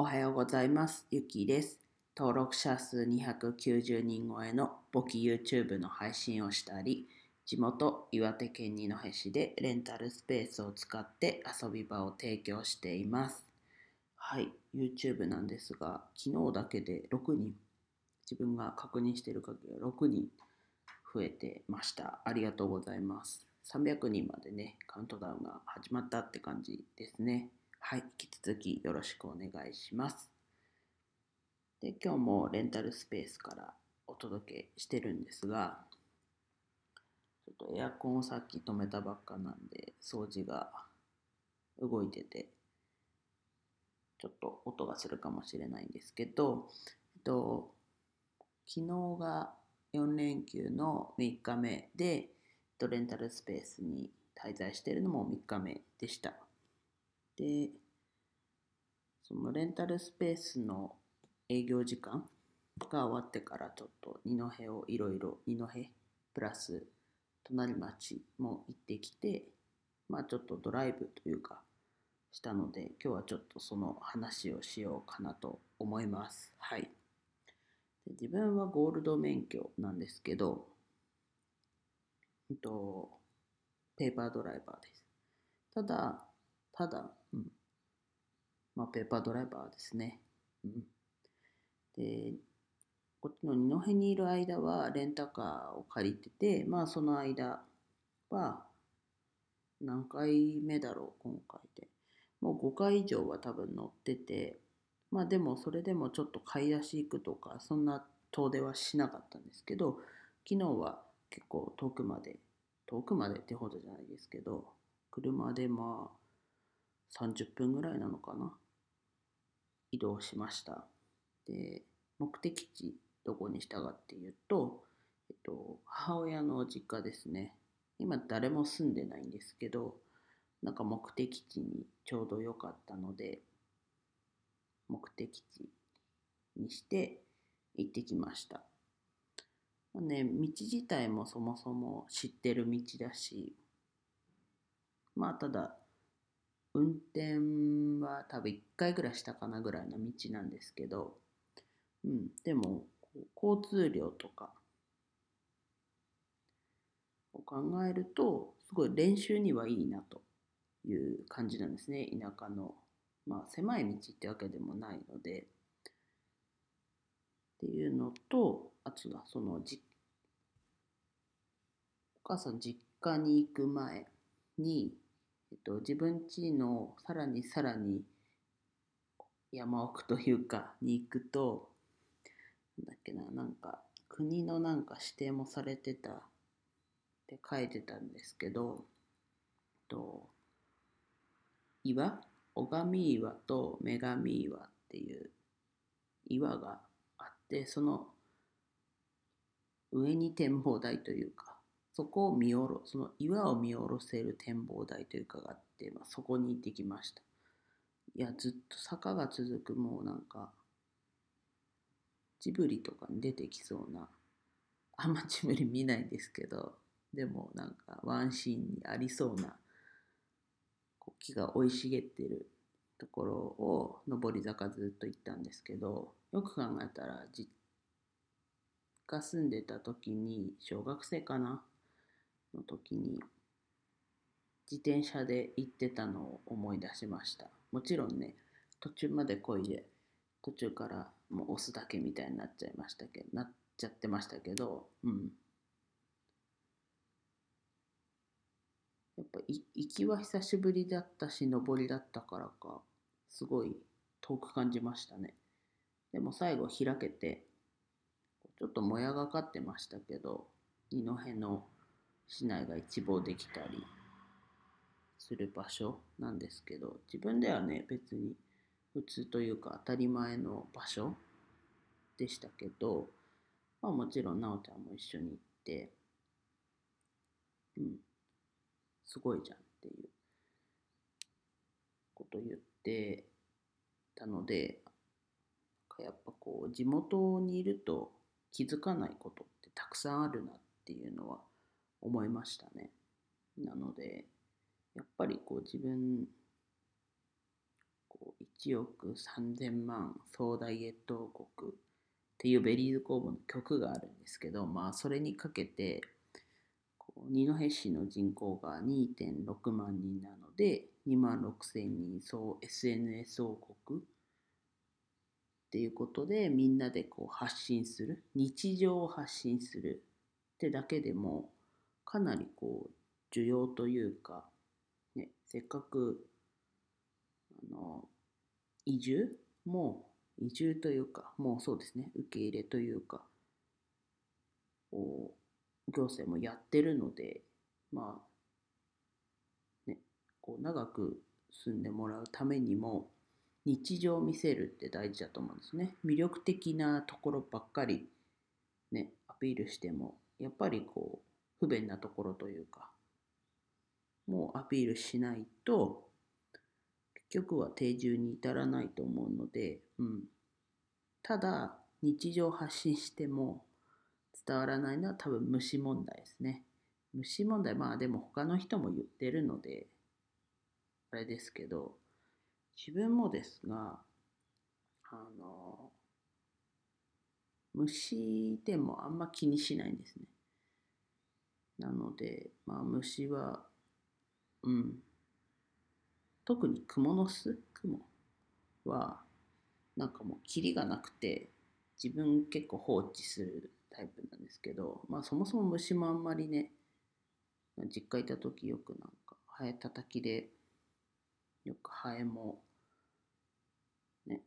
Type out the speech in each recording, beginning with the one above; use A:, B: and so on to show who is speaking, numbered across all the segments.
A: おはようございます。ゆきです。登録者数290人超えの簿記 YouTube の配信をしたり、地元岩手県二戸市でレンタルスペースを使って遊び場を提供しています。はい、YouTube なんですが、昨日だけで6人、自分が確認している限り6人増えてました。ありがとうございます。300人までね、カウントダウンが始まったって感じですね。はい、引き続きよろしくお願いします。で、今日もレンタルスペースからお届けしてるんですが、ちょっとエアコンをさっき止めたばっかなんで、掃除が動いてて、ちょっと音がするかもしれないんですけど、えっと、昨日が4連休の3日目で、レンタルスペースに滞在しているのも3日目でした。で、そのレンタルスペースの営業時間が終わってからちょっと二戸をいろいろ二戸プラス隣町も行ってきてまあちょっとドライブというかしたので今日はちょっとその話をしようかなと思います。はい。で自分はゴールド免許なんですけどえっとペーパードライバーです。ただただ、まあペーパードライバーですね。うん。でこっちの二戸にいる間はレンタカーを借りててまあその間は何回目だろう今回で。もう5回以上は多分乗っててまあでもそれでもちょっと買い出し行くとかそんな遠出はしなかったんですけど昨日は結構遠くまで遠くまでってほどじゃないですけど車でまあ30分ぐらいなのかな移動しました。で目的地どこにしたかっていうと、えっと、母親の実家ですね。今誰も住んでないんですけどなんか目的地にちょうど良かったので目的地にして行ってきました、まあね、道自体もそもそも知ってる道だしまあただ運転は多分1回ぐらいしたかなぐらいの道なんですけどうん、でも交通量とかを考えるとすごい練習にはいいなという感じなんですね。田舎のまあ狭い道ってわけでもないので。っていうのとあとはそのじお母さん実家に行く前に、えっと、自分家のさらにさらに山奥というかに行くとなんだっけな、なんか国のなんか指定もされてたって書いてたんですけど、と岩？小上岩と女神岩っていう岩があって、その上に展望台というか、そこを見下ろ、その岩を見下ろせる展望台というかがあって、まあ、そこに行ってきました。いや、ずっと坂が続く、もうなんか、ジブリとかに出てきそうな、あんまジブリ見ないんですけど、でもなんかワンシーンにありそうな、こう木が生い茂ってるところを上り坂ずっと行ったんですけど、よく考えたら、実家住んでた時に、小学生かなの時に、自転車で行ってたのを思い出しました。もちろんね、途中までこいで、途中からもう押すだけみたいになっちゃいましたけど、なっちゃってましたけど、うん。やっぱ行きは久しぶりだったし、上りだったからか、すごい遠く感じましたね。でも最後開けて、ちょっともやがかってましたけど、二戸の市内が一望できたりする場所なんですけど、自分ではね、別に普通というか当たり前の場所でしたけど、まあもちろんなおちゃんも一緒に行って、うん、すごいじゃんっていうこと言ってたので、やっぱこう地元にいると気づかないことってたくさんあるなっていうのは思いましたね。なので、やっぱりこう自分こう1億3000万総ダイエット王国っていうベリーズ工房の曲があるんですけど、まあ、それにかけてこう二戸市の人口が2.6万人なので2万6千人総 SNS 王国っていうことでみんなでこう発信する日常を発信するってだけでもかなりこう需要というか、ね、せっかくあの移住も移住というかもうそうですね受け入れというかこう行政もやってるのでまあねこう長く住んでもらうためにも日常を見せるって大事だと思うんですね。魅力的なところばっかりね、アピールしても、やっぱりこう、不便なところというか、もうアピールしないと、結局は定住に至らないと思うので、うん。ただ、日常発信しても伝わらないのは多分虫問題ですね。虫問題、まあでも他の人も言ってるので、あれですけど、自分もですが、あの、虫でもあんま気にしないんですね。なので、まあ虫は、うん。特に蜘蛛の巣雲は、なんかもうキリがなくて、自分結構放置するタイプなんですけど、まあそもそも虫もあんまりね、実家いた時よくなんか、ハエたたきで、よくハエもね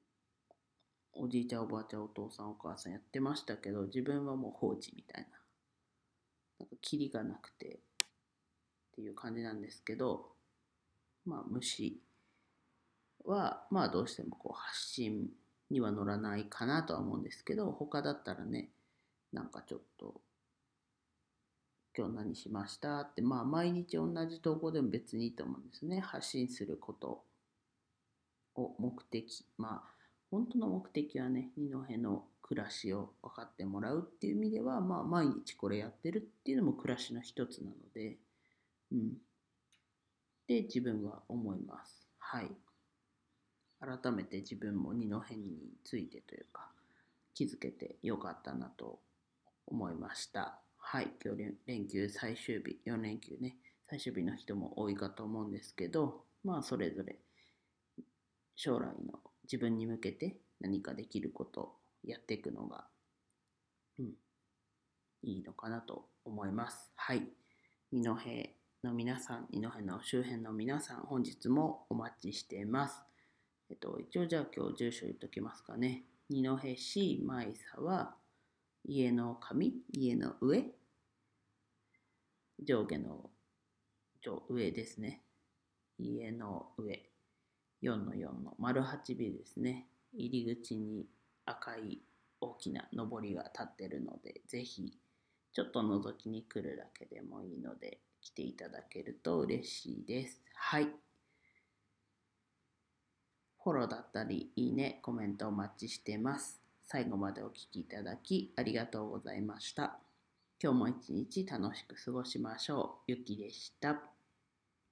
A: おじいちゃんおばあちゃんお父さんお母さんやってましたけど自分はもう放置みたいななんかキリがなくてっていう感じなんですけどまあ虫はまあどうしてもこう発信には乗らないかなとは思うんですけど他だったらねなんかちょっと今日何しましたってまあ毎日同じ投稿でも別にいいと思うんですね。発信すること。を目的まあ本当の目的はね、二戸の暮らしを分かってもらうっていう意味では、まあ、毎日これやってるっていうのも暮らしの一つなので、うん。で、自分は思います。はい。改めて自分も二戸についてというか、気づけてよかったなと思いました。はい。今日連休最終日、4連休ね、最終日の人も多いかと思うんですけど、まあ、それぞれ将来の自分に向けて何かできることやっていくのが、うん、いいのかなと思います。はい。二戸の皆さん、二戸の周辺の皆さん、本日もお待ちしています。えっと、一応じゃあ今日住所言っときますかね。二戸市舞沢家の上、家の上、上下の上ですね。家の上。4の4の丸8ビルですね。入り口に赤い大きな上りが立ってるので、ぜひちょっと覗きに来るだけでもいいので、来ていただけると嬉しいです。はい。フォローだったり、いいね、コメントお待ちしてます。最後までお聴きいただきありがとうございました。今日も一日楽しく過ごしましょう。ゆきでした。